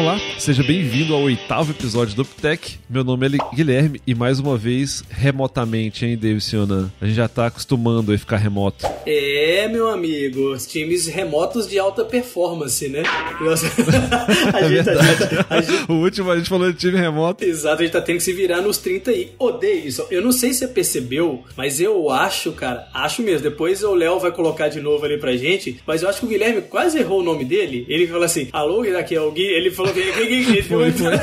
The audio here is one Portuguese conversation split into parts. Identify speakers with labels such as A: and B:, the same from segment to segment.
A: Olá, seja bem-vindo ao oitavo episódio do UpTech. Meu nome é Guilherme e mais uma vez, remotamente, hein, David Yonan? A gente já tá acostumando a ficar remoto.
B: É, meu amigo, os times remotos de alta performance, né? Nossa,
A: a gente, é verdade. A gente, o último a gente falou de time remoto.
B: Exato, a gente tá tendo que se virar nos 30 aí. Ô, Davidson, eu não sei se você percebeu, mas eu acho, cara, acho mesmo. Depois o Léo vai colocar de novo ali pra gente, mas eu acho que o Guilherme quase errou o nome dele. Ele falou assim, alô, aqui é o Gui. Ele falou foi, foi.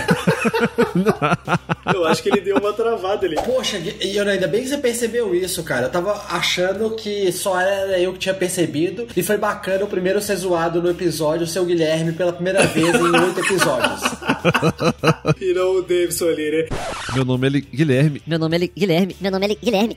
B: Eu acho que ele deu uma travada ali.
C: Poxa, e ainda bem que você percebeu isso, cara. Eu tava achando que só era eu que tinha percebido. E foi bacana o primeiro ser zoado no episódio, o seu Guilherme, pela primeira vez em oito episódios.
B: e não o Davidson ali, né?
A: Meu nome é Guilherme.
D: Meu nome é Guilherme. Meu nome é Guilherme.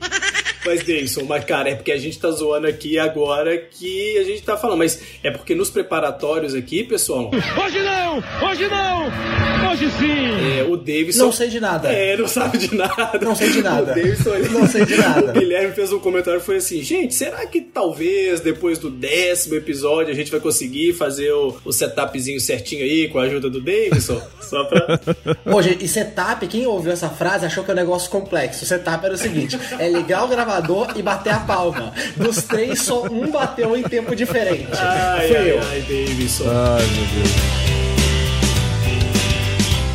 B: Mas, Davidson, mas, cara, é porque a gente tá zoando aqui agora que a gente tá falando. Mas é porque nos preparatórios aqui, pessoal.
E: Hoje não! Hoje não! Hoje sim!
B: É, o Davidson.
C: Não sei de nada.
B: É, não sabe de nada.
C: Não sei de nada.
B: O Davidson,
C: não sei de nada.
B: O Guilherme fez um comentário foi assim: gente, será que talvez depois do décimo episódio a gente vai conseguir fazer o, o setupzinho certinho aí com a ajuda do Davidson? Só pra.
C: Hoje, e setup, quem ouviu essa frase achou que é um negócio complexo. O setup era o seguinte: é ligar o gravador e bater a palma. Dos três, só um bateu em tempo diferente.
B: Ai, Foi ai, eu. ai, Davidson.
A: Ai, meu Deus.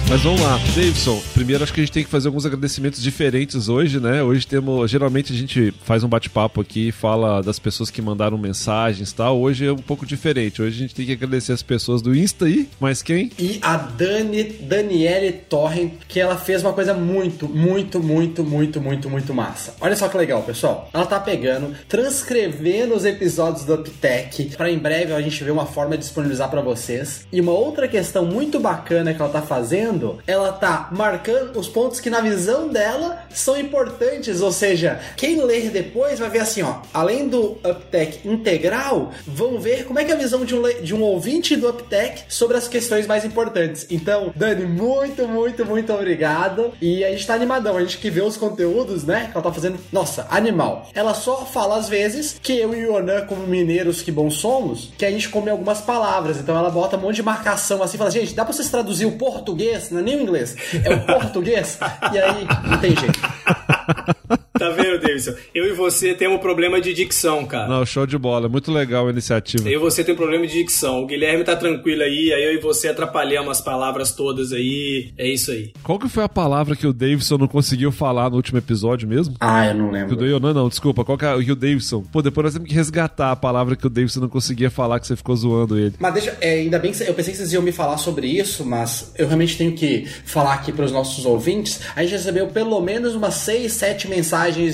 A: Mas vamos lá, Davidson. Primeiro acho que a gente tem que fazer alguns agradecimentos diferentes hoje, né? Hoje temos. Geralmente a gente faz um bate-papo aqui, fala das pessoas que mandaram mensagens e tal. Hoje é um pouco diferente. Hoje a gente tem que agradecer as pessoas do Insta aí. Mas quem?
C: E a Dani, Daniele Torren, que ela fez uma coisa muito, muito, muito, muito, muito, muito massa. Olha só que legal, pessoal. Ela tá pegando, transcrevendo os episódios do Uptech para em breve a gente ver uma forma de disponibilizar para vocês. E uma outra questão muito bacana que ela tá fazendo lendo, ela tá marcando os pontos que na visão dela são importantes, ou seja, quem ler depois vai ver assim, ó, além do UpTech integral, vão ver como é que é a visão de um, de um ouvinte do UpTech sobre as questões mais importantes. Então, Dani, muito, muito, muito obrigado. E a gente tá animadão, a gente que vê os conteúdos, né, que ela tá fazendo, nossa, animal. Ela só fala às vezes que eu e o Yonan, como mineiros que bons somos, que a gente come algumas palavras. Então ela bota um monte de marcação assim, fala, gente, dá pra vocês traduzir o português não é nem o inglês, é o português, e aí não tem jeito.
B: Tá vendo, Davidson? Eu e você temos um problema de dicção, cara.
A: Não, show de bola. Muito legal a iniciativa.
B: Eu e você tem um problema de dicção. O Guilherme tá tranquilo aí, aí eu e você atrapalhamos as palavras todas aí. É isso aí.
A: Qual que foi a palavra que o Davidson não conseguiu falar no último episódio mesmo?
C: Ah, eu não lembro.
A: Que o não, não, desculpa. Qual que é o Davidson? Pô, depois nós temos que resgatar a palavra que o Davidson não conseguia falar, que você ficou zoando ele.
C: Mas deixa, é, ainda bem que eu pensei que vocês iam me falar sobre isso, mas eu realmente tenho que falar aqui para os nossos ouvintes. A gente recebeu pelo menos umas 6, 7 mensagens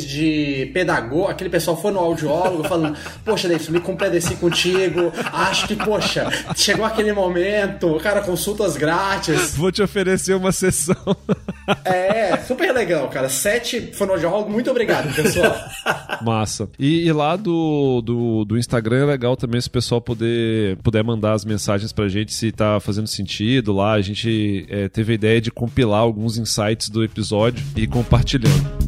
C: de pedagogo, aquele pessoal foi no audiólogo falando, poxa, Davidson, me compadeci contigo, acho que, poxa, chegou aquele momento, cara, consultas grátis.
A: Vou te oferecer uma sessão.
C: É, super legal, cara. Sete fonoaudiólogo, muito obrigado, pessoal.
A: Massa. E, e, lá do, do, do, Instagram é legal também se o pessoal poder, puder mandar as mensagens pra gente se tá fazendo sentido lá. A gente é, teve a ideia de compilar alguns insights do episódio e compartilhando.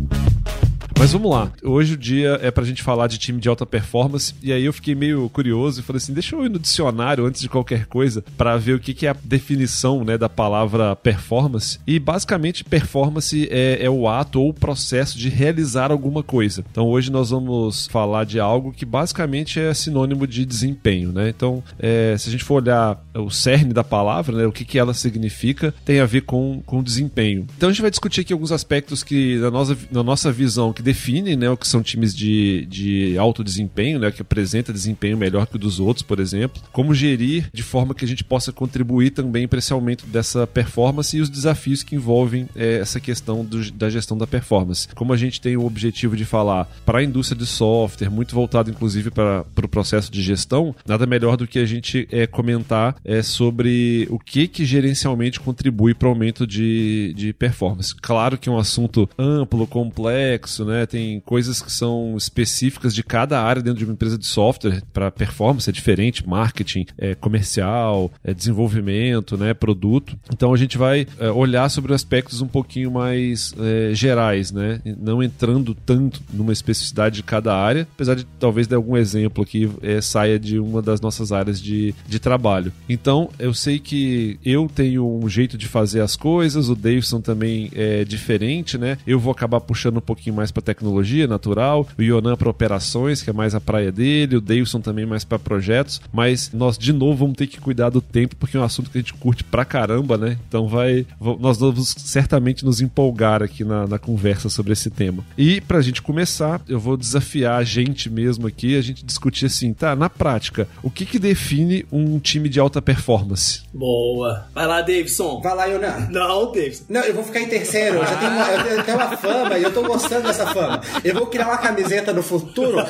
A: Mas vamos lá. Hoje o dia é pra gente falar de time de alta performance. E aí eu fiquei meio curioso e falei assim: deixa eu ir no dicionário antes de qualquer coisa para ver o que, que é a definição né, da palavra performance. E basicamente, performance é, é o ato ou o processo de realizar alguma coisa. Então hoje nós vamos falar de algo que basicamente é sinônimo de desempenho. Né? Então, é, se a gente for olhar o cerne da palavra, né, o que, que ela significa, tem a ver com, com desempenho. Então a gente vai discutir aqui alguns aspectos que, na nossa, na nossa visão, que definem né, o que são times de, de alto desempenho, né, que apresenta desempenho melhor que o dos outros, por exemplo. Como gerir de forma que a gente possa contribuir também para esse aumento dessa performance e os desafios que envolvem é, essa questão do, da gestão da performance. Como a gente tem o objetivo de falar para a indústria de software, muito voltado inclusive para o pro processo de gestão, nada melhor do que a gente é, comentar é, sobre o que, que gerencialmente contribui para o aumento de, de performance. Claro que é um assunto amplo, complexo, né? Né? Tem coisas que são específicas de cada área dentro de uma empresa de software para performance é diferente, marketing, é, comercial, é, desenvolvimento, né? Produto. Então a gente vai é, olhar sobre aspectos um pouquinho mais é, gerais, né? Não entrando tanto numa especificidade de cada área, apesar de talvez dar algum exemplo aqui é, saia de uma das nossas áreas de, de trabalho. Então eu sei que eu tenho um jeito de fazer as coisas, o Davidson também é diferente, né? Eu vou acabar puxando um pouquinho mais para tecnologia natural, o Yonan para operações, que é mais a praia dele, o Davidson também mais para projetos, mas nós de novo vamos ter que cuidar do tempo porque é um assunto que a gente curte pra caramba, né? Então vai, nós vamos certamente nos empolgar aqui na, na conversa sobre esse tema. E pra gente começar, eu vou desafiar a gente mesmo aqui, a gente discutir assim, tá, na prática, o que que define um time de alta performance?
B: Boa. Vai lá, Davidson.
C: Vai lá, Yonan.
B: Não, Davidson.
C: Não, eu vou ficar em terceiro. Eu já tenho uma, eu tenho uma fama e eu tô gostando dessa fama. Eu vou criar uma camiseta no futuro.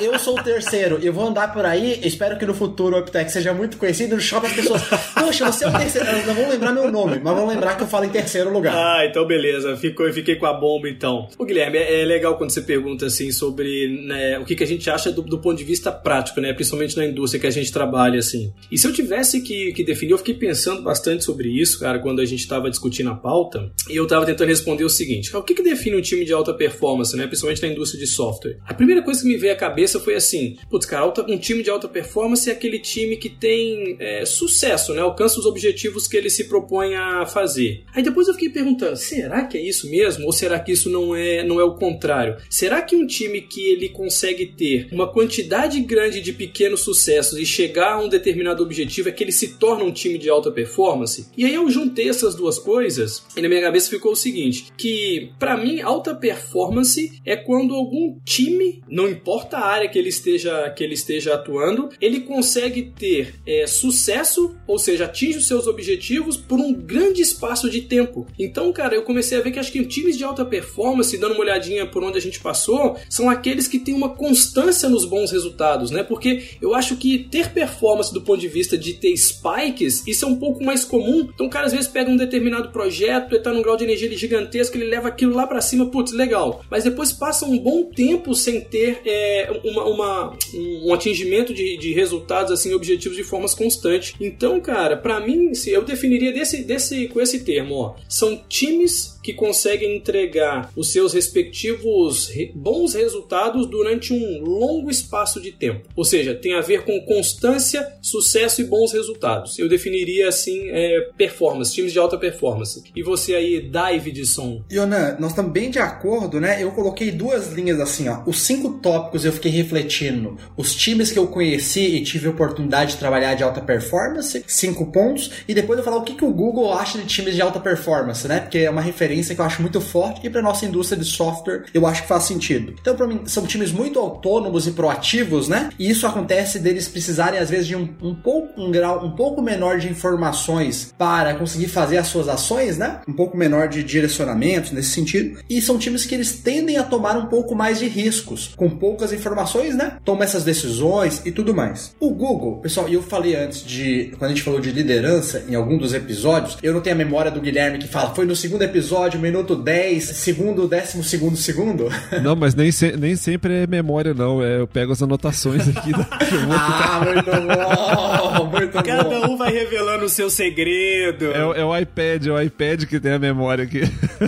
C: Eu sou o terceiro. Eu vou andar por aí. Espero que no futuro o Uptech seja muito conhecido. Shopping as pessoas. Poxa, você é o terceiro. Elas não vão lembrar meu nome, mas vão lembrar que eu falo em terceiro lugar.
B: Ah, então beleza. Ficou, fiquei com a bomba então. O Guilherme, é, é legal quando você pergunta assim sobre né, o que, que a gente acha do, do, ponto de vista prático, né? Principalmente na indústria que a gente trabalha, assim. E se eu tivesse que, que definir, eu fiquei pensando bastante sobre isso, cara, quando a gente estava discutindo a pauta. E eu estava tentando responder o seguinte: o que, que define um time de alta performance, né? Principalmente na indústria de software? A primeira coisa que me veio à cabeça foi assim: putz, cara, um time de alta performance é aquele time que tem é, sucesso, né? Alcança os objetivos que ele se propõe a fazer. Aí depois eu fiquei perguntando: será que é isso mesmo? Ou será que isso não é, não é o contrário? Será que um time que ele consegue ter uma quantidade grande de pequenos sucessos e chegar a um determinado objetivo é que ele se torna um time de alta performance? E aí eu juntei essas duas coisas e na minha cabeça ficou o seguinte: que para mim alta performance é quando algum time, não importa a área que ele esteja que ele esteja atuando, ele consegue ter é, sucesso, ou seja, atinge os seus objetivos por um grande espaço de tempo. Então, cara, eu comecei a ver que acho que times de alta performance, dando uma olhadinha por onde a gente passou, são aqueles que têm uma constância nos bons resultados, né? Porque eu acho que ter performance do ponto de vista de ter spikes, isso é um pouco mais comum. Então, o cara às vezes pega um determinado projeto, ele tá num grau de energia gigantesco, ele leva aquilo lá para cima, putz, legal. Mas depois passa um bom tempo sem ter é, uma, uma, um atingimento de, de resultados, assim, objetivos de formas constantes. Então, cara, para mim, eu definiria desse, desse, com esse termo, ó. São times que conseguem entregar os seus respectivos bons resultados durante um longo espaço de tempo. Ou seja, tem a ver com constância, sucesso e bons resultados. Eu definiria assim é, performance, times de alta performance. E você aí, Davidson?
C: Yonan, nós estamos bem de acordo, né? Eu coloquei duas linhas assim, ó. Os cinco tópicos eu fiquei refletindo. Os times que eu conheci e tive oportunidade de trabalhar de alta performance, cinco pontos. E depois eu falar o que, que o Google acha de times de alta performance, né? Porque é uma referência referência que eu acho muito forte e para nossa indústria de software eu acho que faz sentido. Então, para mim, são times muito autônomos e proativos, né? E isso acontece deles precisarem às vezes de um, um pouco um grau um pouco menor de informações para conseguir fazer as suas ações, né? Um pouco menor de direcionamento nesse sentido. E são times que eles tendem a tomar um pouco mais de riscos, com poucas informações, né? Toma essas decisões e tudo mais. O Google, pessoal, e eu falei antes de quando a gente falou de liderança em algum dos episódios, eu não tenho a memória do Guilherme que fala, foi no segundo episódio minuto 10, segundo, décimo segundo, segundo.
A: Não, mas nem, se, nem sempre é memória, não. É, eu pego as anotações aqui. Da...
C: ah, muito bom! Muito
B: Cada
C: bom.
B: um vai revelando o seu segredo.
A: É, é, o iPad, é o iPad que tem a memória aqui.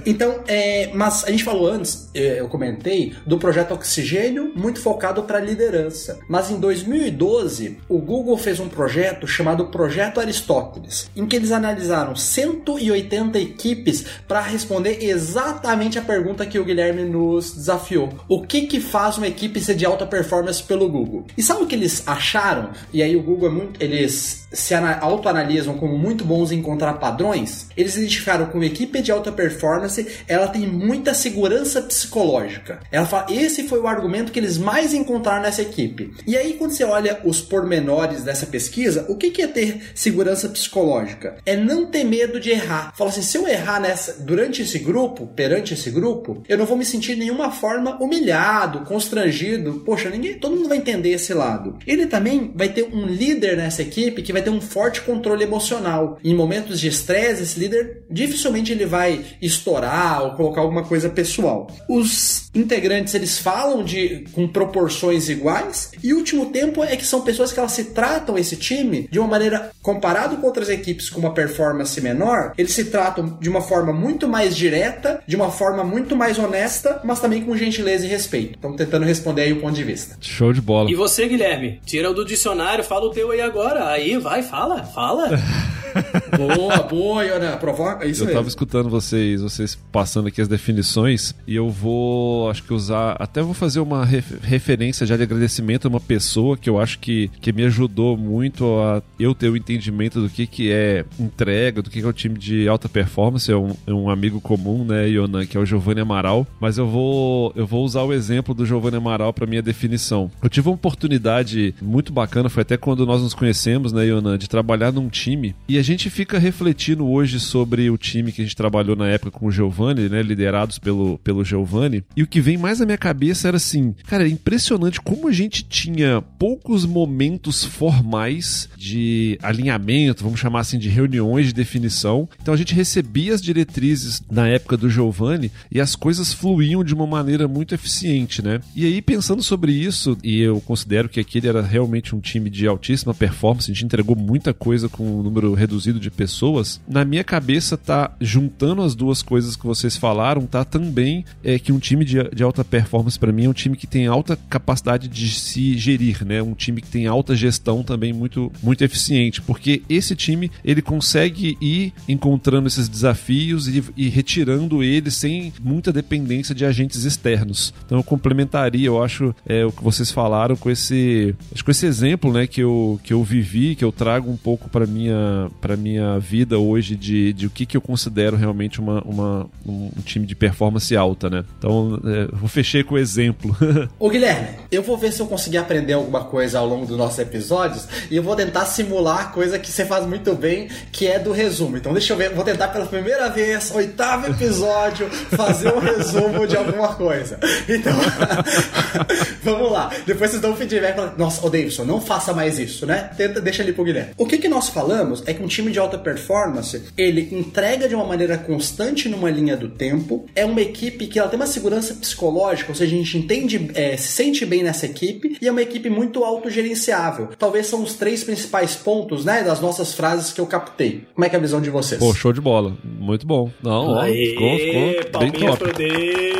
C: Então, é, mas a gente falou antes, eu comentei, do projeto Oxigênio, muito focado para liderança. Mas em 2012, o Google fez um projeto chamado Projeto Aristóteles, em que eles analisaram 180 equipes para responder exatamente a pergunta que o Guilherme nos desafiou. O que que faz uma equipe ser de alta performance pelo Google? E sabe o que eles acharam? E aí o Google é muito, eles se autoanalisam como muito bons em encontrar padrões. Eles identificaram que uma equipe de alta performance, ela tem muita segurança psicológica. Ela fala, esse foi o argumento que eles mais encontraram nessa equipe. E aí quando você olha os pormenores dessa pesquisa, o que que é ter segurança psicológica? É não ter medo de errar. Fala assim, se eu errar nessa durante esse grupo, perante esse grupo, eu não vou me sentir de nenhuma forma humilhado, constrangido. Poxa, ninguém, todo mundo vai entender esse lado. Ele também vai ter um líder nessa equipe que vai ter um forte controle emocional. Em momentos de estresse, esse líder dificilmente ele vai estourar ou colocar alguma coisa pessoal. Os integrantes eles falam de com proporções iguais e o último tempo é que são pessoas que elas se tratam esse time de uma maneira comparado com outras equipes com uma performance menor, eles se tratam de uma forma muito mais direta, de uma forma muito mais honesta, mas também com gentileza e respeito. Estamos tentando responder aí o ponto de vista.
A: Show de bola.
B: E você, Guilherme? Tira o do dicionário, fala o teu aí agora. Aí, vai, fala, fala.
C: boa, boa, Iona. Provoca. É isso
A: eu
C: mesmo.
A: tava escutando vocês, vocês passando aqui as definições e eu vou, acho que usar, até vou fazer uma ref- referência já de agradecimento a uma pessoa que eu acho que, que me ajudou muito a eu ter o entendimento do que, que é entrega, do que, que é o time de alta performance. É um, é um amigo comum, né, Ionan, que é o Giovanni Amaral. Mas eu vou, eu vou usar o exemplo do Giovanni Amaral para minha definição. Eu tive uma oportunidade muito bacana, foi até quando nós nos conhecemos, né, Ionan, de trabalhar num time e a gente fica refletindo hoje sobre o time que a gente trabalhou na época com o Giovanni, né, liderados pelo, pelo Giovanni. E o que vem mais na minha cabeça era assim, cara, é impressionante como a gente tinha poucos momentos formais de alinhamento, vamos chamar assim, de reuniões de definição. Então a gente recebia as diretrizes na época do Giovanni e as coisas fluíam de uma maneira muito eficiente, né? E aí, pensando sobre isso, e eu considero que aquele era realmente um time de altíssima performance, a gente entregou muita coisa com um número reduzido de pessoas, na minha cabeça tá juntando as duas coisas que vocês falaram, tá também é que um time de, de alta performance para mim é um time que tem alta capacidade de se gerir, né? Um time que tem alta gestão também muito muito eficiente, porque esse time ele consegue ir encontrando esses desafios e, e retirando eles sem muita dependência de agentes externos. Então eu complementaria, eu acho, é, o que vocês falaram com esse, acho com esse exemplo, né, que eu, que eu vivi, que eu trago um pouco para minha para minha vida hoje de, de o que, que eu considero realmente uma, uma um, um time de performance alta, né? Então é, eu fechei com o exemplo.
C: Ô Guilherme, eu vou ver se eu conseguir aprender alguma coisa ao longo dos nossos episódios e eu vou tentar simular a coisa que você faz muito bem, que é do resumo. Então deixa eu ver, vou tentar pela primeira vez, oitavo episódio, fazer um resumo de alguma coisa. Então, vamos lá. Depois vocês dão um feedback. falam, Nossa, ô Davidson, não faça mais isso, né? Tenta, deixa ali pro Guilherme. O que, que nós falamos é que um time de alta performance, ele entrega de uma maneira constante numa linha do tempo, é uma equipe que ela tem uma segurança psicológica, ou seja, a gente entende, é, se sente bem nessa equipe, e é uma equipe muito autogerenciável. Talvez são os três principais pontos, né, das nossas frases que eu captei. Como é que é a visão de vocês?
A: Pô, show de bola. Muito bom. Não, ó, ficou, ficou bem top.
B: pro Davidson.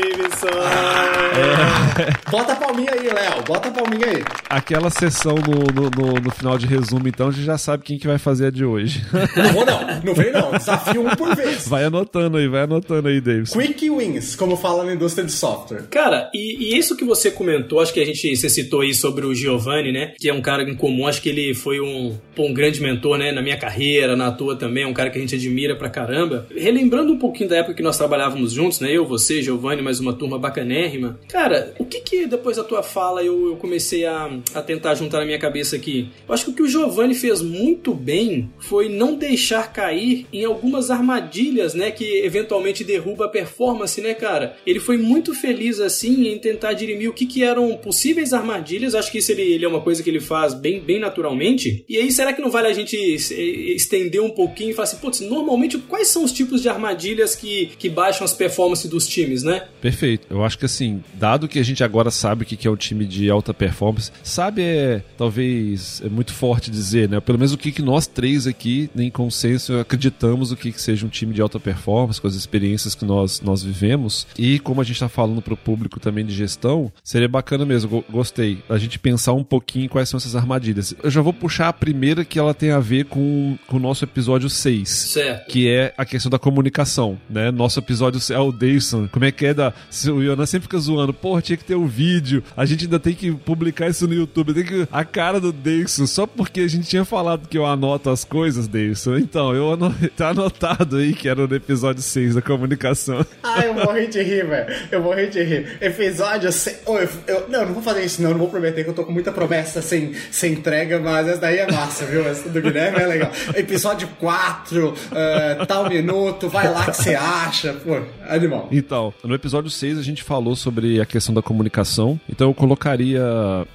C: Bota a palminha aí, Léo, bota a palminha aí.
A: Aquela sessão no, no, no- no final de resumo, então, a gente já sabe quem que vai fazer a de hoje.
C: Não vou não, não vem não, desafio um por vez.
A: vai anotando aí, vai anotando aí, Davis.
C: Quick wins, como fala na indústria de software.
B: Cara, e, e isso que você comentou, acho que a gente você citou aí sobre o Giovanni, né? Que é um cara em comum, acho que ele foi um, pô, um grande mentor, né? Na minha carreira, na tua também, um cara que a gente admira pra caramba. Relembrando um pouquinho da época que nós trabalhávamos juntos, né? Eu, você, Giovanni, mais uma turma bacanérrima. Cara, o que que depois da tua fala eu, eu comecei a, a tentar juntar na minha cabeça aqui? Eu acho que o que o Giovanni fez muito bem foi não deixar cair em algumas armadilhas, né? Que eventualmente derruba a performance, né, cara? Ele foi muito feliz, assim, em tentar dirimir o que, que eram possíveis armadilhas. Acho que isso ele, ele é uma coisa que ele faz bem, bem naturalmente. E aí, será que não vale a gente es- estender um pouquinho e falar assim, putz, normalmente quais são os tipos de armadilhas que, que baixam as performances dos times, né?
A: Perfeito. Eu acho que assim, dado que a gente agora sabe o que que é um time de alta performance, sabe é talvez é muito forte dizer, né? Pelo menos o que, que nós três aqui, em consenso, acreditamos o que, que seja um time de alta performance, com as experiências que nós, nós vivemos. E como a gente está falando para o público também de gestão, seria bacana mesmo, go- gostei, a gente pensar um pouquinho quais são essas armadilhas. Eu já vou puxar a primeira que ela tem a ver com, com o nosso episódio 6
B: Certo.
A: que é a questão da comunicação, né? Nosso episódio é o Dayson. Como é que é da. O Yonan sempre fica zoando, porra, tinha que ter o vídeo. A gente ainda tem que publicar isso no YouTube. Tem que. A cara do Dayson, só porque a gente tinha falado que eu anoto as coisas. Davidson. Então, eu ano... tá anotado aí que era no episódio 6 da comunicação.
C: Ai, eu morri de rir, velho. Eu morri de rir. Episódio 6. Oh, eu, eu, não, eu não vou fazer isso, não. Eu não vou prometer que eu tô com muita promessa sem, sem entrega, mas essa daí é massa, viu? Essa do Guilherme é legal. Episódio 4, uh, tal minuto, vai lá que você acha. Pô, animal.
A: Então, no episódio 6 a gente falou sobre a questão da comunicação. Então colocaria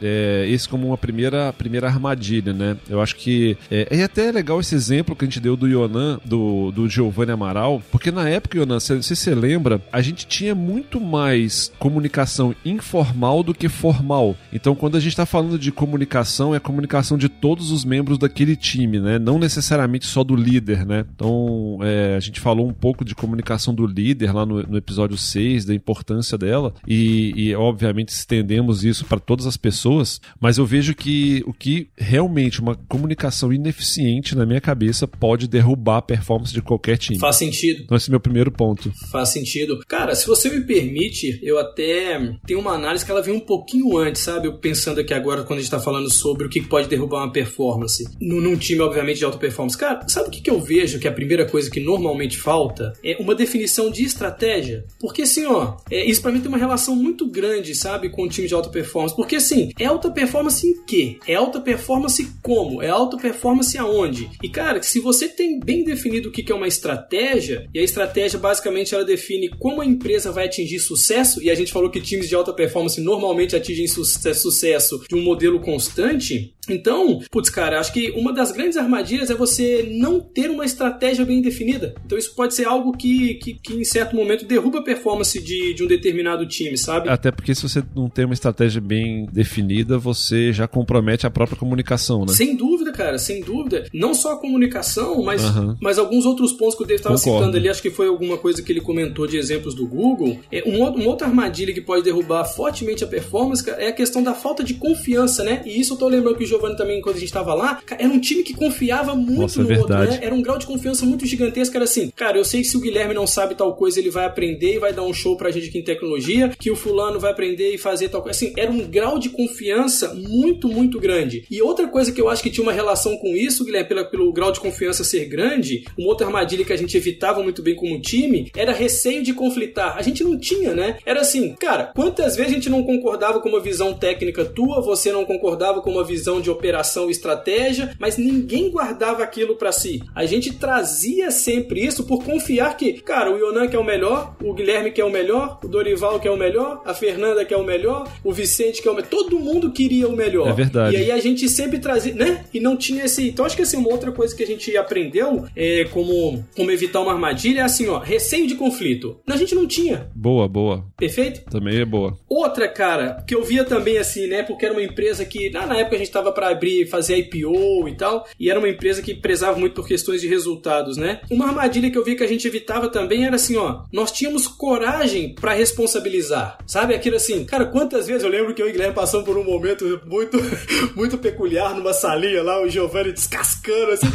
A: é, esse como uma primeira, primeira armadilha, né? Eu acho que. É, é até legal esse exemplo que a gente deu do Yonan, do, do Giovanni Amaral, porque na época, Yonan, se você lembra, a gente tinha muito mais comunicação informal do que formal. Então, quando a gente está falando de comunicação, é a comunicação de todos os membros daquele time, né? Não necessariamente só do líder, né? Então, é, a gente falou um pouco de comunicação do líder lá no, no episódio 6, da importância dela, e, e obviamente estendemos isso para todas as pessoas, mas eu vejo que o que realmente uma comunicação ineficiente na minha cabeça pode derrubar a performance de qualquer time.
B: Faz sentido.
A: Então, esse é meu primeiro ponto.
B: Faz sentido. Cara, se você me permite, eu até tenho uma análise que ela vem um pouquinho antes, sabe? Eu pensando aqui agora, quando a gente tá falando sobre o que pode derrubar uma performance. Num, time, obviamente, de alta performance. Cara, sabe o que, que eu vejo que é a primeira coisa que normalmente falta? É uma definição de estratégia. Porque assim, ó, é, isso pra mim tem uma relação muito grande, sabe, com o time de alta performance. Porque assim, é alta performance em quê? É alta performance como? É alta performance aonde? E cara, se você tem bem definido o que é uma estratégia, e a estratégia basicamente ela define como a empresa vai atingir sucesso, e a gente falou que times de alta performance normalmente atingem sucesso de um modelo constante, então, putz, cara, acho que uma das grandes armadilhas é você não ter uma estratégia bem definida. Então, isso pode ser algo que, que, que em certo momento derruba a performance de, de um determinado time, sabe?
A: Até porque se você não tem uma estratégia bem definida, você já compromete a própria comunicação, né?
B: Sem dúvida, cara, sem dúvida. Não só a comunicação, mas, uhum. mas alguns outros pontos que o Dave estava citando ali, acho que foi alguma coisa que ele comentou de exemplos do Google. É, um, uma outra armadilha que pode derrubar fortemente a performance cara, é a questão da falta de confiança, né? E isso eu tô lembrando que o Giovanni também, quando a gente tava lá, era um time que confiava muito
A: Nossa,
B: no
A: é
B: outro, né? Era um grau de confiança muito gigantesco. Era assim, cara, eu sei que se o Guilherme não sabe tal coisa, ele vai aprender e vai dar um show pra gente aqui em tecnologia, que o fulano vai aprender e fazer tal coisa. Assim, era um grau de confiança muito, muito grande. E outra coisa que eu acho que tinha uma relação com isso, Guilherme, pela, pelo grau de confiança ser grande, uma outra armadilha que a gente evitava muito bem como time, era receio de conflitar. A gente não tinha, né? Era assim, cara, quantas vezes a gente não concordava com uma visão técnica tua, você não concordava com uma visão de operação e estratégia, mas ninguém guardava aquilo para si. A gente trazia sempre isso por confiar que, cara, o Yonan que é o melhor, o Guilherme que é o melhor, o Dorival que é o melhor, a Fernanda que é o melhor, o Vicente que é o melhor. Todo mundo queria o melhor.
A: É verdade.
B: E aí a gente sempre trazia, né? E não tinha esse. Então acho que assim, uma outra coisa que a gente aprendeu é como, como evitar uma armadilha é assim, ó, receio de conflito. A gente não tinha.
A: Boa, boa.
B: Perfeito?
A: Também é boa.
B: Outra, cara, que eu via também assim, né? Porque era uma empresa que, na época a gente tava para abrir, fazer IPO e tal, e era uma empresa que prezava muito por questões de resultados, né? Uma armadilha que eu vi que a gente evitava também era assim, ó, nós tínhamos coragem para responsabilizar, sabe? Aquilo assim, cara, quantas vezes eu lembro que eu e o Guilherme passamos por um momento muito, muito peculiar numa salinha lá, o Giovanni descascando assim,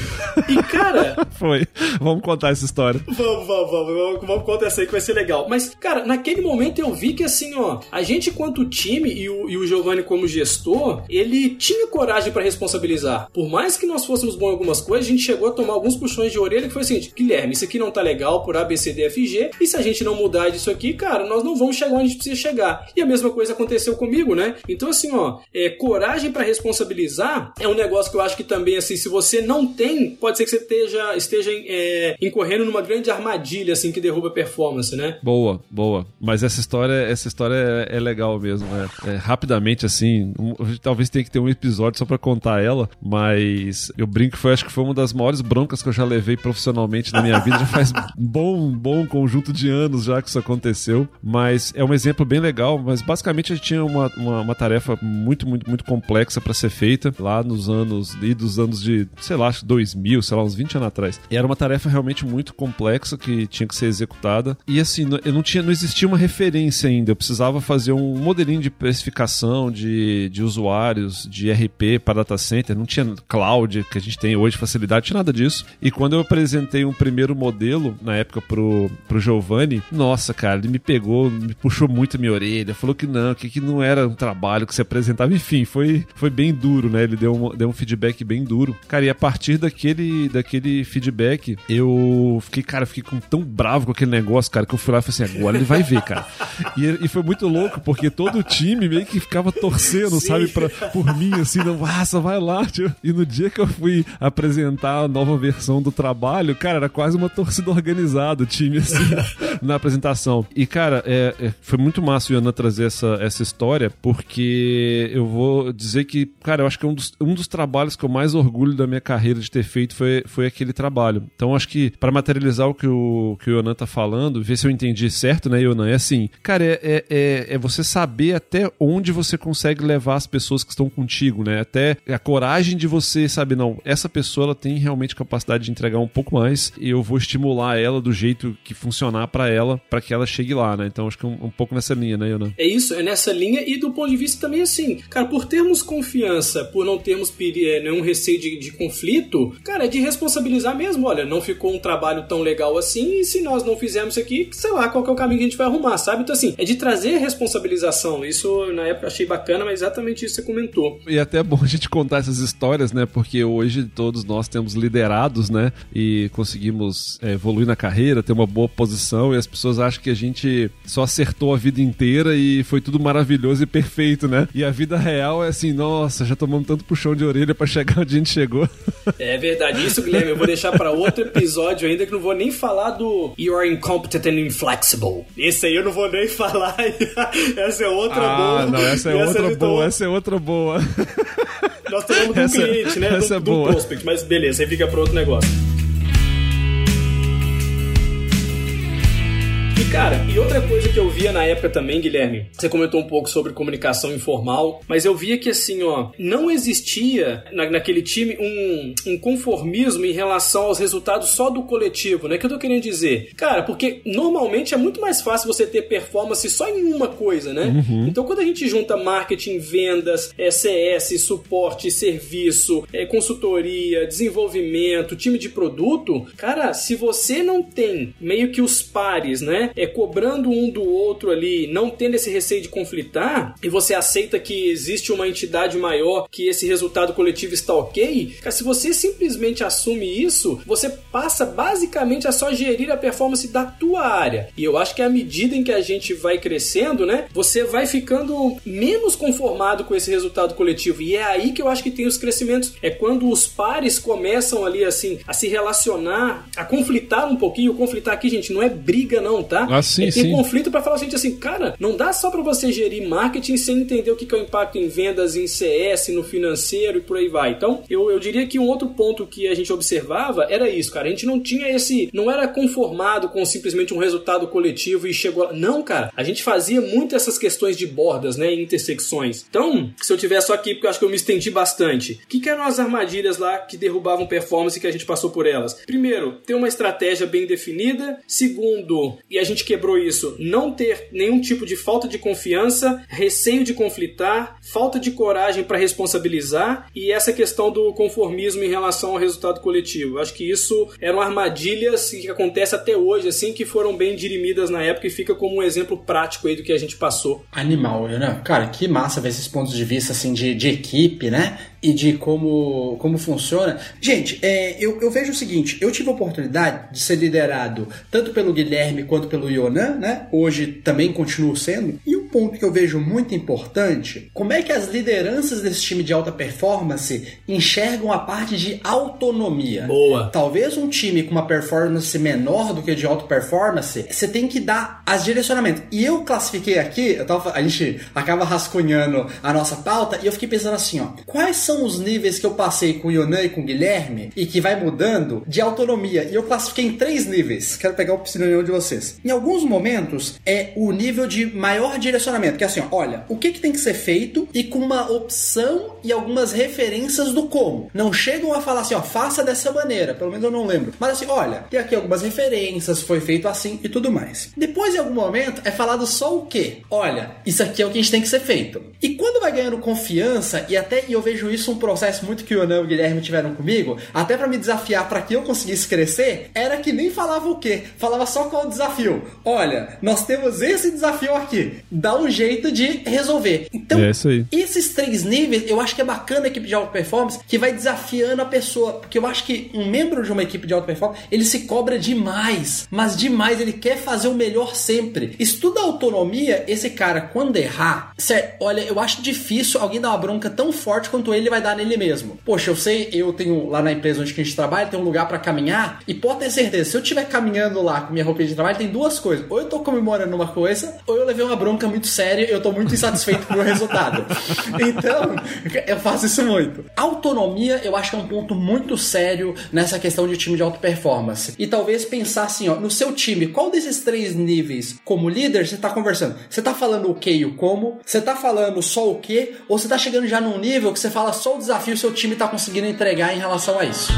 B: e cara...
A: Foi, vamos contar essa história.
B: Vamos, vamos, vamos, vamos, vamos contar essa aí que vai ser legal. Mas, cara, naquele momento eu vi que assim, ó, a gente quanto time e o, e o Giovanni como gestor, ele tinha coragem para responsabilizar. Por mais que nós fôssemos bons em algumas coisas, a gente chegou a tomar alguns puxões de orelha que foi assim, Guilherme, isso aqui não tá legal por A, B, C, D, F, G, e se a gente não mudar disso aqui, cara, nós não vamos chegar onde a gente precisa chegar. E a mesma coisa aconteceu comigo, né? Então, assim, ó, é, coragem para responsabilizar é um negócio que eu acho que também, assim, se você não tem, pode ser que você esteja, esteja é, incorrendo numa grande armadilha, assim, que derruba a performance, né?
A: Boa, boa. Mas essa história, essa história é, é legal mesmo, né? É, rapidamente, assim, um, talvez tenha que ter um episódio só pra contar ela, mas eu brinco que foi, acho que foi uma das maiores broncas que eu já levei profissionalmente na minha vida. Já faz bom, bom conjunto de anos já que isso aconteceu, mas é um exemplo bem legal. Mas basicamente a gente tinha uma, uma, uma tarefa muito, muito, muito complexa para ser feita lá nos anos e dos anos de, sei lá, 2000, sei lá, uns 20 anos atrás. E era uma tarefa realmente muito complexa que tinha que ser executada. E assim, eu não tinha, não existia uma referência ainda. Eu precisava fazer um modelinho de precificação de, de usuários de RP para data center. Não tinha cloud que a gente tem hoje, facilidade, tinha nada disso. E quando eu apresentei um primeiro modelo, na época, pro, pro Giovanni, nossa, cara, ele me pegou, me puxou muito a minha orelha, falou que não, que, que não era um trabalho que se apresentava. Enfim, foi, foi bem duro, né? Ele deu um, deu um feedback feedback bem duro. Cara, e a partir daquele, daquele feedback, eu fiquei, cara, fiquei com, tão bravo com aquele negócio, cara, que eu fui lá e falei assim, agora ele vai ver, cara. E, e foi muito louco, porque todo o time meio que ficava torcendo,
B: Sim.
A: sabe, pra, por mim, assim, não, nossa, vai lá, tio. E no dia que eu fui apresentar a nova versão do trabalho, cara, era quase uma torcida organizada, o time, assim, na apresentação. E, cara, é, é, foi muito massa o Yana trazer essa, essa história, porque eu vou dizer que, cara, eu acho que um dos, um dos trabalhos que eu mais orgulho da minha carreira de ter feito foi, foi aquele trabalho. Então, acho que, para materializar o que o, que o Yonan tá falando, ver se eu entendi certo, né, Yonan? É assim, cara, é, é, é, é você saber até onde você consegue levar as pessoas que estão contigo, né? Até a coragem de você, sabe, não, essa pessoa ela tem realmente capacidade de entregar um pouco mais e eu vou estimular ela do jeito que funcionar para ela, para que ela chegue lá, né? Então, acho que é um, um pouco nessa linha, né, Yonan?
B: É isso, é nessa linha e do ponto de vista também assim, cara, por termos confiança, por não termos é, nenhum receio de, de conflito, cara, é de responsabilizar mesmo. Olha, não ficou um trabalho tão legal assim e se nós não fizermos isso aqui, sei lá qual que é o caminho que a gente vai arrumar, sabe? Então assim, é de trazer responsabilização. Isso na época achei bacana, mas exatamente isso que você comentou.
A: E até é bom a gente contar essas histórias, né? Porque hoje todos nós temos liderados, né? E conseguimos é, evoluir na carreira, ter uma boa posição, e as pessoas acham que a gente só acertou a vida inteira e foi tudo maravilhoso e perfeito, né? E a vida real é assim, nossa, já tomamos tanto puxão de orelha pra chegar onde a gente chegou.
B: É verdade, isso, Guilherme, eu vou deixar pra outro episódio ainda que não vou nem falar do You're incompetent and inflexible. Esse aí eu não vou nem falar. essa é outra boa.
A: ah, não, essa é
B: E
A: outra
B: tá-
A: boa, essa é outra boa.
B: Nós estamos falando
A: Essa-
B: cliente, né?
A: essa
B: do,
A: é
B: do
A: boa.
B: prospect, mas beleza, aí fica para outro negócio. E cara, e outra coisa que eu via na época também, Guilherme, você comentou um pouco sobre comunicação informal, mas eu via que assim, ó, não existia na, naquele time um, um conformismo em relação aos resultados só do coletivo, né? O que eu tô querendo dizer? Cara, porque normalmente é muito mais fácil você ter performance só em uma coisa, né? Então quando a gente junta marketing, vendas, é, CS, suporte, serviço, é, consultoria, desenvolvimento, time de produto, cara, se você não tem meio que os pares, né? É cobrando um do outro ali, não tendo esse receio de conflitar, e você aceita que existe uma entidade maior, que esse resultado coletivo está ok, se você simplesmente assume isso, você passa basicamente a só gerir a performance da tua área. E eu acho que à medida em que a gente vai crescendo, né, você vai ficando menos conformado com esse resultado coletivo. E é aí que eu acho que tem os crescimentos. É quando os pares começam ali assim a se relacionar, a conflitar um pouquinho. Conflitar aqui, gente, não é briga não, tá?
A: Ah, sim,
B: conflito para falar gente assim, cara, não dá só para você gerir marketing sem entender o que que é o impacto em vendas, em CS, no financeiro e por aí vai. Então, eu, eu diria que um outro ponto que a gente observava era isso, cara. A gente não tinha esse, não era conformado com simplesmente um resultado coletivo e chegou. Não, cara. A gente fazia muito essas questões de bordas, né, e intersecções. Então, se eu tiver só aqui, porque eu acho que eu me estendi bastante. O que, que eram as armadilhas lá que derrubavam performance que a gente passou por elas? Primeiro, ter uma estratégia bem definida. Segundo, e a gente quebrou isso, não ter nenhum tipo de falta de confiança, receio de conflitar, falta de coragem para responsabilizar e essa questão do conformismo em relação ao resultado coletivo. Acho que isso eram armadilhas que acontecem até hoje, assim, que foram bem dirimidas na época e fica como um exemplo prático aí do que a gente passou.
C: Animal, né? Cara, que massa ver esses pontos de vista assim de, de equipe, né? E de como, como funciona. Gente, é, eu, eu vejo o seguinte: eu tive a oportunidade de ser liderado tanto pelo Guilherme quanto pelo Yonan, né? Hoje também continuo sendo. E um ponto que eu vejo muito importante: como é que as lideranças desse time de alta performance enxergam a parte de autonomia?
B: Boa.
C: Talvez um time com uma performance menor do que de alta performance, você tem que dar as direcionamentos. E eu classifiquei aqui, eu tava, a gente acaba rascunhando a nossa pauta e eu fiquei pensando assim, ó, quais são os níveis que eu passei com o Yonan e com o Guilherme e que vai mudando de autonomia? E eu classifiquei em três níveis. Quero pegar a opinião de vocês. Em alguns momentos é o nível de maior direcionamento, que é assim, ó, olha, o que, que tem que ser feito e com uma opção e algumas referências do como. Não chegam a falar assim, ó, faça dessa maneira, pelo menos eu não lembro. Mas assim, olha, tem aqui algumas referências, foi feito assim e tudo mais. Depois, em algum momento, é falado só o quê? Olha, isso aqui é o que a gente tem que ser feito. E quando vai ganhando confiança, e até e eu vejo isso um processo muito que o Yonan e o Guilherme tiveram comigo, até para me desafiar para que eu conseguisse crescer, era que nem falava o quê? Falava só qual o desafio. Olha, nós temos esse desafio aqui. Dá um jeito de resolver. Então,
A: É isso aí.
C: esses três níveis, eu acho que é bacana a equipe de alta performance que vai desafiando a pessoa. Porque eu acho que um membro de uma equipe de alta performance, ele se cobra demais. Mas demais, ele quer fazer o melhor sempre. Estuda autonomia, esse cara, quando errar, sério, olha, eu acho difícil alguém dar uma bronca tão forte quanto ele vai dar nele mesmo. Poxa, eu sei, eu tenho lá na empresa onde a gente trabalha, tem um lugar pra caminhar, e pode ter certeza, se eu estiver caminhando lá com minha roupinha de trabalho, tem duas coisas. Ou eu tô comemorando uma coisa, ou eu levei uma bronca muito séria e eu tô muito insatisfeito com o resultado. Então, eu faço isso muito. Autonomia, eu acho que é um ponto muito sério nessa questão de time de alta performance. E talvez pensar assim, ó, no seu time, qual desses três níveis, como líder, você tá conversando? Você tá falando o que e o como? Você tá falando só o que? Ou você tá chegando já num nível que você fala só o desafio seu time tá conseguindo entregar em relação a isso?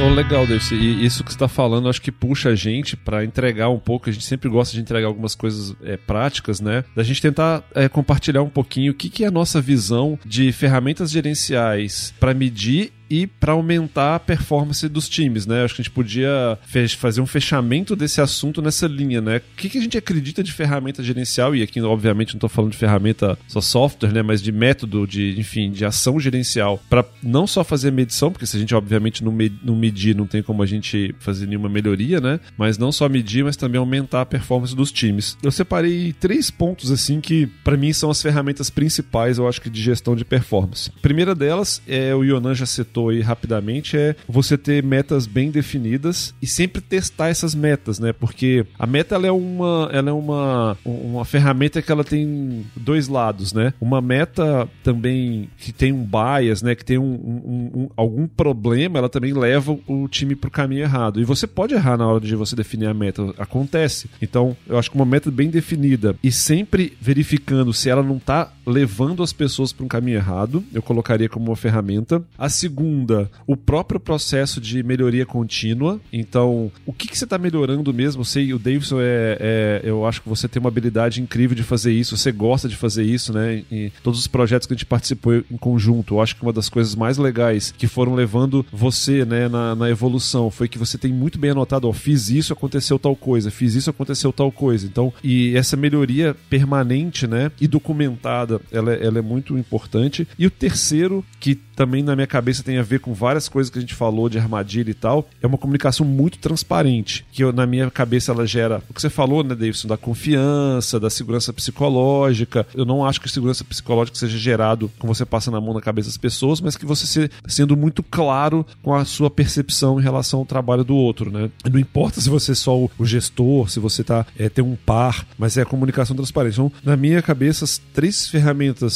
A: Oh, legal, Dercy. E isso que você está falando, acho que puxa a gente para entregar um pouco. A gente sempre gosta de entregar algumas coisas é, práticas, né? Da gente tentar é, compartilhar um pouquinho o que, que é a nossa visão de ferramentas gerenciais para medir e para aumentar a performance dos times, né? Acho que a gente podia fazer um fechamento desse assunto nessa linha, né? O que, que a gente acredita de ferramenta gerencial, e aqui, obviamente, não estou falando de ferramenta só software, né? Mas de método, de, enfim, de ação gerencial, para não só fazer medição, porque se a gente, obviamente, não, med não medir, não tem como a gente fazer nenhuma melhoria, né? Mas não só medir, mas também aumentar a performance dos times. Eu separei três pontos, assim, que para mim são as ferramentas principais, eu acho que, de gestão de performance. A primeira delas, é o Yonan já citou aí rapidamente, é você ter metas bem definidas e sempre testar essas metas, né? Porque a meta ela é uma, ela é uma, uma ferramenta que ela tem dois lados, né? Uma meta também que tem um bias, né? Que tem um, um, um algum problema, ela também leva o time para o caminho errado. E você pode errar na hora de você definir a meta, acontece. Então, eu acho que uma meta bem definida e sempre verificando se ela não está levando as pessoas para um caminho errado, eu colocaria como uma ferramenta. A segunda, o próprio processo de melhoria contínua. Então, o que, que você está melhorando mesmo? Sei, o Davidson é, é, Eu acho que você tem uma habilidade incrível de fazer isso, você gosta de fazer isso, né? Em todos os projetos que a gente participou em conjunto. Eu acho que uma das coisas mais legais que foram levando você, né, na, na evolução foi que você tem muito bem anotado, ó, fiz isso, aconteceu tal coisa, fiz isso, aconteceu tal coisa. Então, e essa melhoria permanente, né, e documentada, ela, é, ela é muito importante. E o terceiro, que também na minha cabeça tem a ver com várias coisas que a gente falou de armadilha e tal, é uma comunicação muito transparente, que eu, na minha cabeça ela gera o que você falou, né, Davidson, da confiança, da segurança psicológica. Eu não acho que segurança psicológica seja gerado com você passando a mão na cabeça das pessoas, mas que você se, sendo muito claro com a sua percepção em relação ao trabalho do outro, né? Não importa se você é só o, o gestor, se você tá, é, tem um par, mas é a comunicação transparente. Então, na minha cabeça, as três ferramentas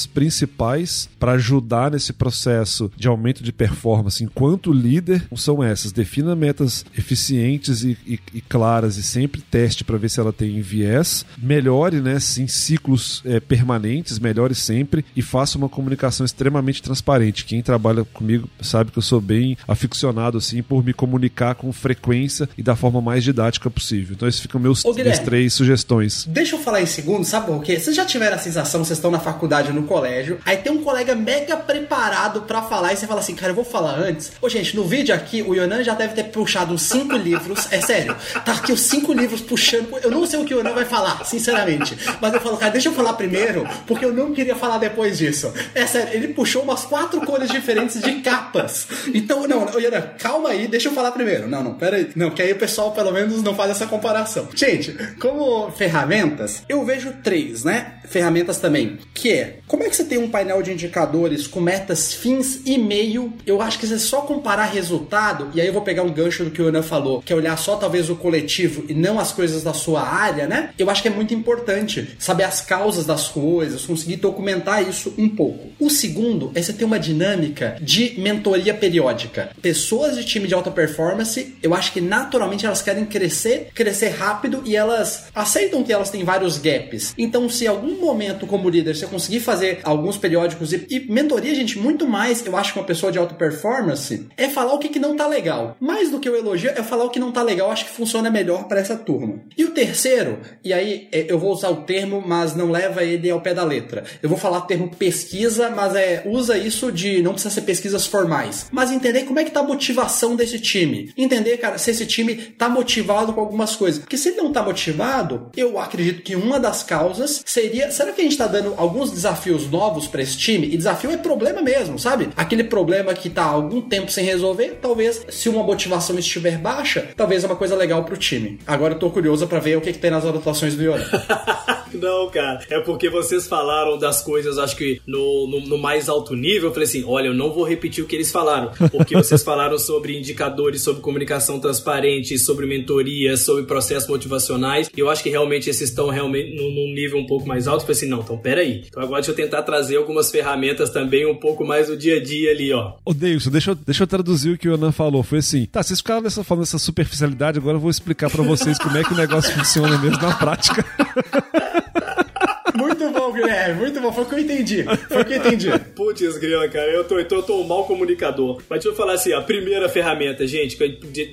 A: principais para ajudar nesse processo de aumento de performance enquanto líder são essas. Defina metas eficientes e, e, e claras e sempre teste para ver se ela tem viés. Melhore né, em ciclos é, permanentes, melhore sempre e faça uma comunicação extremamente transparente. Quem trabalha comigo sabe que eu sou bem aficionado assim por me comunicar com frequência e da forma mais didática possível. Então, esses ficam meus,
C: Ô,
A: três sugestões.
C: Deixa eu falar em segundo, sabe por quê? Vocês já tiveram a sensação, vocês estão na faculdade ou no colégio, aí tem um colega mega preparado para falar e você fala assim, cara, eu vou falar antes. Ô, gente, no vídeo aqui, o Yonan já deve ter puxado uns cinco livros, é sério. Tá aqui os cinco livros puxando. Eu não sei o que o Yonan vai falar, sinceramente. Mas eu falo, cara, deixa eu falar primeiro, porque eu não queria falar depois disso. É sério, ele puxou umas quatro cores diferentes de capas. Então, não, Yonan, calma aí, deixa eu falar primeiro. Não, não, pera aí. Não, que aí o pessoal pelo menos não faz essa comparação. Gente, como ferramentas, eu vejo três, né? Ferramentas também. Que é, como é que você tem um painel de indicadores com metas, fins e meio? Eu acho que você só comparar resultado, e aí eu vou pegar um gancho do que o Ana falou, que é olhar só talvez o coletivo e não as coisas da sua área, né? Eu acho que é muito importante saber as causas das coisas, conseguir documentar isso um pouco. O segundo é você ter uma dinâmica de mentoria periódica. Pessoas de time de alta performance, eu acho que naturalmente elas querem crescer, crescer rápido e elas aceitam que elas têm vários gaps. Então, se algum momento como líder você conseguir fazer alguns periódicos e, e mentoria, gente, muito mais, eu acho que uma pessoa de alta performance é falar o que, que não tá legal. Mais do que o elogio, é falar o que não tá legal, acho que funciona melhor para essa turma. E o terceiro, e aí é, eu vou usar o termo, mas não leva ele ao pé da letra. Eu vou falar o termo pesquisa, mas é usa isso de não precisa ser pesquisas formais, mas entender como é que tá a motivação desse time. Entender, cara, se esse time tá motivado com algumas coisas. Porque se ele não tá motivado, eu acredito que uma das causas seria, será que a gente tá dando alguns desafios novos para esse time? E desafio é problema mesmo, sabe? Aquele problema que tá há algum tempo sem resolver, talvez se uma motivação estiver baixa, talvez é uma coisa legal pro time. Agora eu tô curioso para ver o que, que tem nas anotações do Yoran.
B: Não, cara, é porque vocês falaram das coisas, acho que no, no, no, mais alto nível. Eu falei assim: olha, eu não vou repetir o que eles falaram, porque vocês falaram sobre indicadores, sobre comunicação transparente, sobre mentoria, sobre processos motivacionais. E eu acho que realmente esses estão realmente num, num nível um pouco mais alto. Eu falei assim: não, então peraí. Então agora deixa eu tentar trazer algumas ferramentas também um pouco mais do dia a dia ali, ó.
A: Ô, Deilson, deixa eu, deixa eu traduzir o que o Anan falou. Foi assim: tá, vocês ficaram nessa, falando dessa superficialidade, agora eu vou explicar para vocês como é que o negócio funciona mesmo na prática.
C: Bom, Guilherme, muito bom. Foi o que eu entendi. Foi o que eu entendi.
B: Putz, grila, cara, eu tô, então eu tô um mau comunicador. Mas deixa eu falar assim, a primeira ferramenta, gente,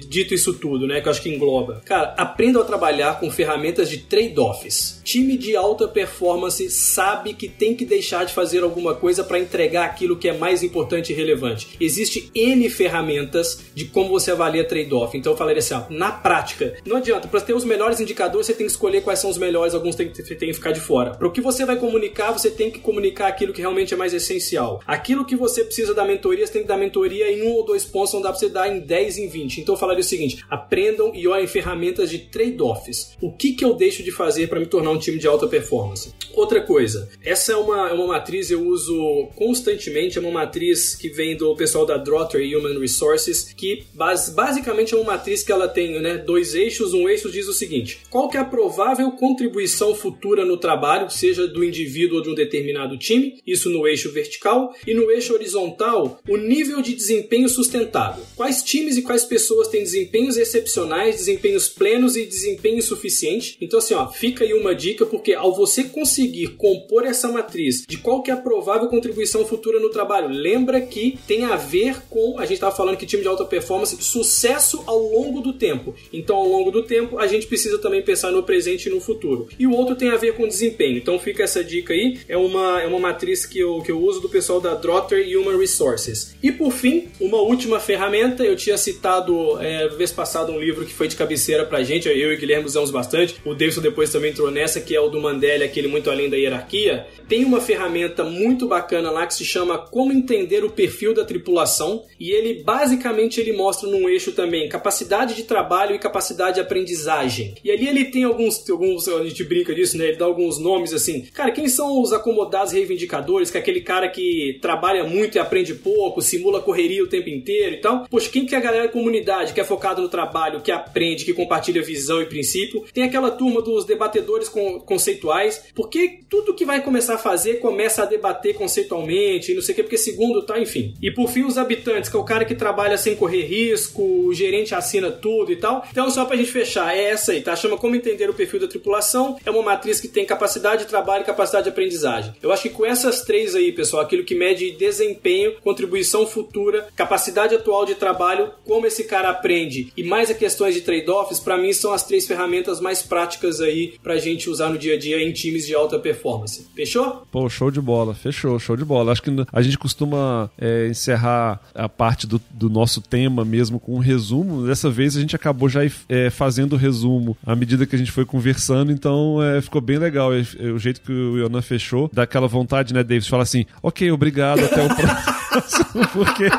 B: dito isso tudo, né, que eu acho que engloba. Cara, aprenda a trabalhar com ferramentas de trade-offs. Time de alta performance sabe que tem que deixar de fazer alguma coisa para entregar aquilo que é mais importante e relevante. Existe N ferramentas de como você avalia trade-off. Então eu falaria assim, ó, na prática, não adianta, para ter os melhores indicadores, você tem que escolher quais são os melhores, alguns tem que, tem que ficar de fora. Para o que você vai comunicar, você tem que comunicar aquilo que realmente é mais essencial. Aquilo que você precisa da mentoria, você tem que dar mentoria em um ou dois pontos, não dá para você dar em 10, em 20. Então eu falaria o seguinte: aprendam e olhem ferramentas de trade-offs. O que, que eu deixo de fazer para me tornar um time de alta performance? Outra coisa, essa é uma, é uma matriz eu uso constantemente, é uma matriz que vem do pessoal da Drotter Human Resources, que bas, basicamente é uma matriz que ela tem né, dois eixos. Um eixo diz o seguinte: qual que é a provável contribuição futura no trabalho, seja do indivíduo ou de um determinado time, isso no eixo vertical, e no eixo horizontal, o nível de desempenho sustentável. Quais times e quais pessoas têm desempenhos excepcionais, desempenhos plenos e desempenho suficiente? Então, assim, ó, fica aí uma dica, porque ao você conseguir compor essa matriz de qual que é a provável contribuição futura no trabalho, lembra que tem a ver com, a gente estava falando que time de alta performance, sucesso ao longo do tempo. Então, ao longo do tempo, a gente precisa também pensar no presente e no futuro. E o outro tem a ver com desempenho. Então, fica essa dica aí. É uma, é uma matriz que eu, que eu uso do pessoal da Drotter Human Resources. E por fim, uma última ferramenta. Eu tinha citado é, vez passado um livro que foi de cabeceira pra gente. Eu e o Guilherme usamos bastante. O Davidson depois também entrou nessa, que é o do Mandela, aquele muito além da hierarquia. Tem uma ferramenta muito bacana lá que se chama Como Entender o Perfil da Tripulação. E ele basicamente ele mostra num eixo também capacidade de trabalho e capacidade de aprendizagem. E ali ele tem alguns, alguns a gente brinca disso, né? Ele dá alguns nomes assim. Cara, quem são os acomodados reivindicadores? Que é aquele cara que trabalha muito e aprende pouco, simula correria o tempo inteiro e tal. Poxa, quem que é a galera da comunidade que é focado no trabalho, que aprende, que compartilha visão e princípio? Tem aquela turma dos debatedores conceituais, porque tudo que vai começar a fazer começa a debater conceitualmente e não sei o que, porque segundo tá, enfim. E por fim, os habitantes, que é o cara que trabalha sem correr risco, o gerente assina tudo e tal. Então, só pra gente fechar, é essa aí, tá? Chama Como Entender o Perfil da Tripulação. É uma matriz que tem capacidade de trabalho e capacidade de aprendizagem. Eu acho que com essas três aí, pessoal, aquilo que mede desempenho, contribuição futura, capacidade atual de trabalho, como esse cara aprende e mais as questões de trade-offs, para mim são as três ferramentas mais práticas aí pra gente usar no dia a dia em times de alta performance. Fechou?
A: Pô, show de bola. Fechou, show de bola. Acho que a gente costuma é, encerrar a parte do, do, nosso tema mesmo com um resumo. Dessa vez a gente acabou já é, fazendo o resumo à medida que a gente foi conversando, então é, ficou bem legal. É, é, o jeito que o Yonan fechou, dá aquela vontade, né, Davis? Fala assim, ok, obrigado, até o próximo. Porque,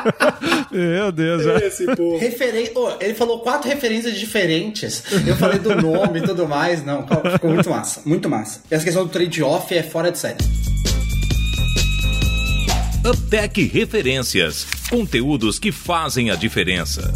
A: meu Deus, já.
C: Esse povo. Referen... Oh, ele falou quatro referências diferentes. Eu falei do nome e tudo mais. Não, ficou muito massa, muito massa. Essa questão do trade-off é fora de série.
F: Uptech Referências. Conteúdos que fazem a diferença.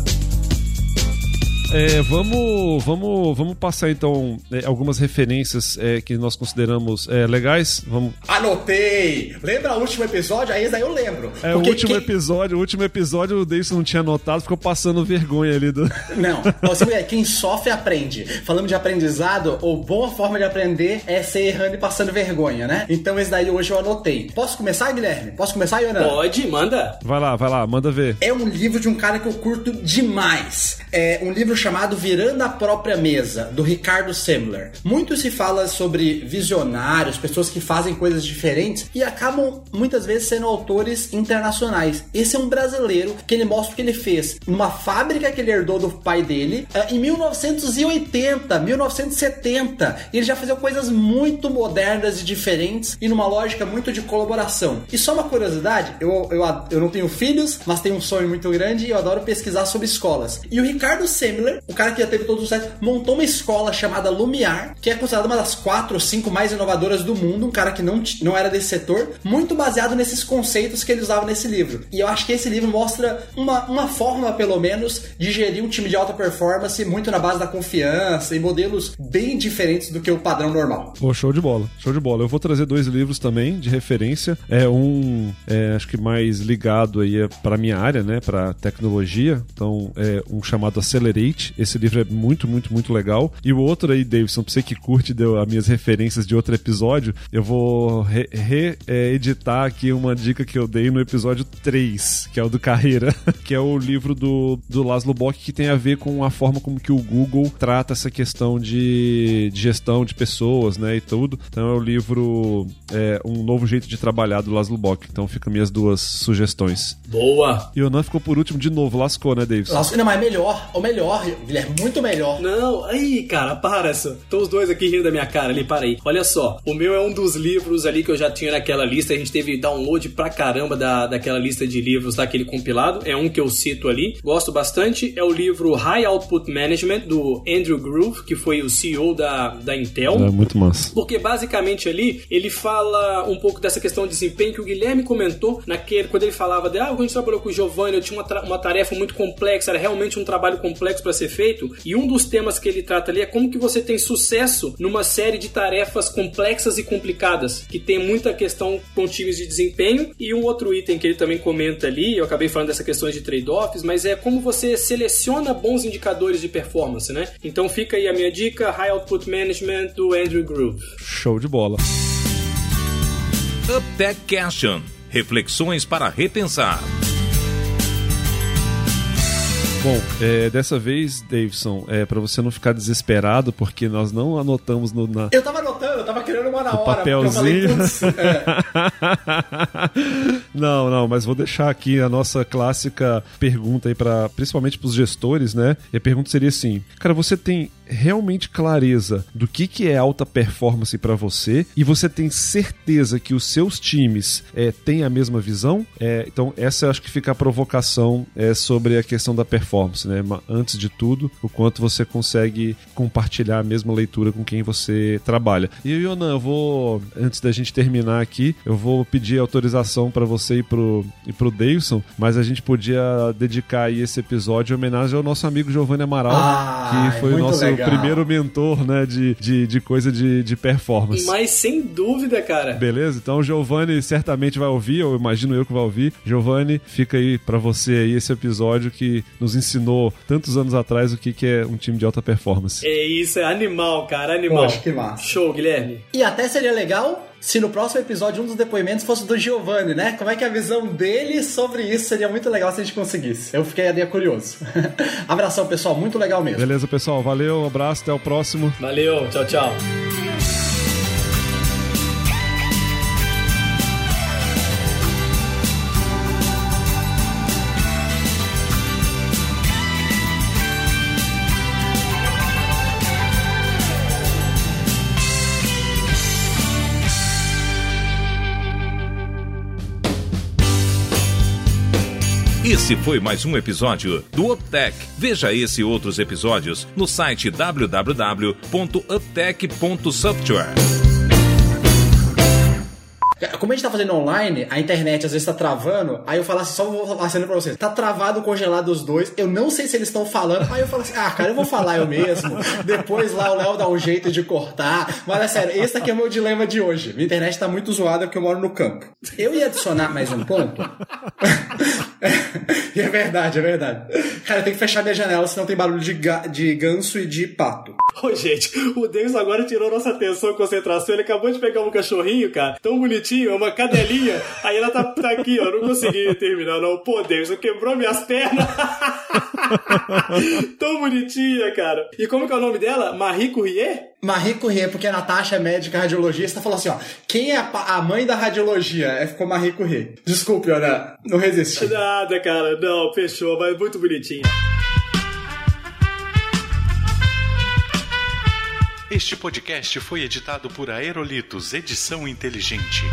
A: É, vamos, vamos, vamos passar então é, algumas referências é, que nós consideramos é, legais. Vamos.
C: Anotei! Lembra o último episódio? Aí daí eu lembro.
A: É, o último
C: quem-
A: episódio, o último episódio o Davidson não tinha anotado, ficou passando vergonha ali do.
C: Não, você vê, quem sofre aprende. Falando de aprendizado, ou boa forma de aprender é ser errando e passando vergonha, né? Então esse daí hoje eu anotei. Posso começar, Guilherme? Posso começar, Yonan?
B: Pode, manda.
A: Vai lá, vai lá, manda ver.
C: É um livro de um cara que eu curto demais. É um livro chamado Virando a Própria Mesa, do Ricardo Semler. Muito se fala sobre visionários, pessoas que fazem coisas diferentes e acabam muitas vezes sendo autores internacionais. Esse é um brasileiro que ele mostra o que ele fez numa fábrica que ele herdou do pai dele ah, em 1980, 1970. E ele já fazia coisas muito modernas e diferentes e numa lógica muito de colaboração. E só uma curiosidade, eu, eu, eu não tenho filhos, mas tenho um sonho muito grande e eu adoro pesquisar sobre escolas. E o Ricardo Semler, o cara que já teve todos os sites, montou uma escola chamada Lumiar, que é considerada uma das quatro ou cinco mais inovadoras do mundo, um cara que não, não era desse setor, muito baseado nesses conceitos que ele usava nesse livro. E eu acho que esse livro mostra uma, uma forma, pelo menos, de gerir um time de alta performance muito na base da confiança e modelos bem diferentes do que o padrão normal.
A: Pô, show de bola, show de bola. Eu vou trazer dois livros também de referência. É um, é, acho que mais ligado aí é para minha área, né, para tecnologia. Então, é um chamado Accelerate. Esse livro é muito, muito, muito legal. E o outro aí, Davidson, pra você que curte deu as minhas referências de outro episódio, eu vou reeditar aqui uma dica que eu dei no episódio 3, que é o do Carreira, que é o livro do, do Laszlo Bock, que tem a ver com a forma como que o Google trata essa questão de, de gestão de pessoas, né, e tudo. Então é o livro é, Um Novo Jeito de Trabalhar, do Laszlo Bock. Então ficam minhas duas sugestões.
B: Boa.
A: E o Nan ficou por último de novo, lascou, né, Davidson?
C: Nossa, não, mas melhor, ou melhor, Guilherme, muito melhor.
B: Não, aí, cara, para só. Estão os dois aqui rindo da minha cara ali, para aí. Olha só, o meu é um dos livros ali que eu já tinha naquela lista. A gente teve download pra caramba da, daquela lista de livros daquele compilado. É um que eu cito ali. Gosto bastante. É o livro High Output Management, do Andrew Groove, que foi o CEO da, da Intel.
A: É muito massa.
B: Porque basicamente ali ele fala um pouco dessa questão de desempenho que o Guilherme comentou naquele quando ele falava de ah, quando a gente trabalhou com o Giovanni, eu tinha uma, uma tarefa muito complexa, era realmente um trabalho complexo para ser feito. E um dos temas que ele trata ali é como que você tem sucesso numa série de tarefas complexas e complicadas, que tem muita questão com times de desempenho. E um outro item que ele também comenta ali, eu acabei falando dessa questão de trade-offs, mas é como você seleciona bons indicadores de performance, né? Então fica aí a minha dica, High Output Management do Andrew Groove.
A: Show de bola.
F: UpTech Question. Reflexões para repensar.
A: Bom, é, dessa vez, Davidson, é, para você não ficar desesperado, porque nós não anotamos no, na,
C: Eu tava anotando, eu tava querendo uma na
A: no
C: hora. porque eu falei,
A: papelzinho.
C: é.
A: não, não, mas vou deixar aqui a nossa clássica pergunta aí para, principalmente para os gestores, né? E a pergunta seria assim: cara, você tem realmente clareza do que, que é alta performance para você e você tem certeza que os seus times é, têm a mesma visão? É, então, essa eu acho que fica a provocação é, sobre a questão da performance, né? Antes de tudo, o quanto você consegue compartilhar a mesma leitura com quem você trabalha. E Yonan, eu vou, antes da gente terminar aqui, eu vou pedir autorização para você e pro, e pro Davidson, mas a gente podia dedicar aí esse episódio em homenagem ao nosso amigo Giovanni Amaral,
C: Ai,
A: que foi o nosso
C: legal.
A: Primeiro mentor, né, de, de, de coisa de, de performance.
B: Mas sem dúvida, cara.
A: Beleza? Então o Giovanni certamente vai ouvir, ou imagino eu que vai ouvir. Giovanni, fica aí pra você aí esse episódio que nos ensinou tantos anos atrás o que, que é um time de alta performance.
B: É isso, é animal, cara, animal.
C: Poxa, que massa.
B: Show, Guilherme.
C: E até seria legal se no próximo episódio um dos depoimentos fosse do Giovanni, né? Como é que é a visão dele sobre isso seria muito legal se a gente conseguisse. Eu fiquei ali curioso. Abração, pessoal, muito legal mesmo.
A: Beleza, pessoal? Valeu, um abraço, até o próximo.
B: Valeu, tchau, tchau.
F: Esse foi mais um episódio do UpTech. Veja esse e outros episódios no site www.uptech.software.
C: Como a gente tá fazendo online, a internet às vezes tá travando, aí eu falo assim, só vou falar pra vocês. Tá travado, congelado os dois. Eu não sei se eles estão falando. Aí eu falo assim, ah, cara, eu vou falar eu mesmo. Depois lá o Léo dá um jeito de cortar. Mas é sério, esse aqui é o meu dilema de hoje. Minha internet tá muito zoada porque eu moro no campo. Eu ia adicionar mais um ponto. é verdade, é verdade. Cara, tenho que fechar minha janela, senão tem barulho de, ga de ganso e de pato.
B: Ô, gente, o Deus agora tirou nossa atenção e concentração. Ele acabou de pegar um cachorrinho, cara, tão bonitinho, é uma cadelinha. Aí ela tá, tá aqui, ó. Não consegui terminar, não. Pô, Deus, quebrou minhas pernas. tão bonitinha, cara. E como que é o nome dela? Marie Courrier?
C: Marie Courrier, porque a Natasha é médica radiologista, falou assim, ó, quem é a, a mãe da radiologia? É, ficou Marie Courrier. Desculpe, olha, não resisti.
B: Nada, cara, não, fechou, mas muito bonitinho.
F: Este podcast foi editado por Aerolitos Edição Inteligente.